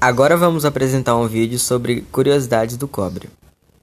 Agora vamos apresentar um vídeo sobre curiosidades do cobre.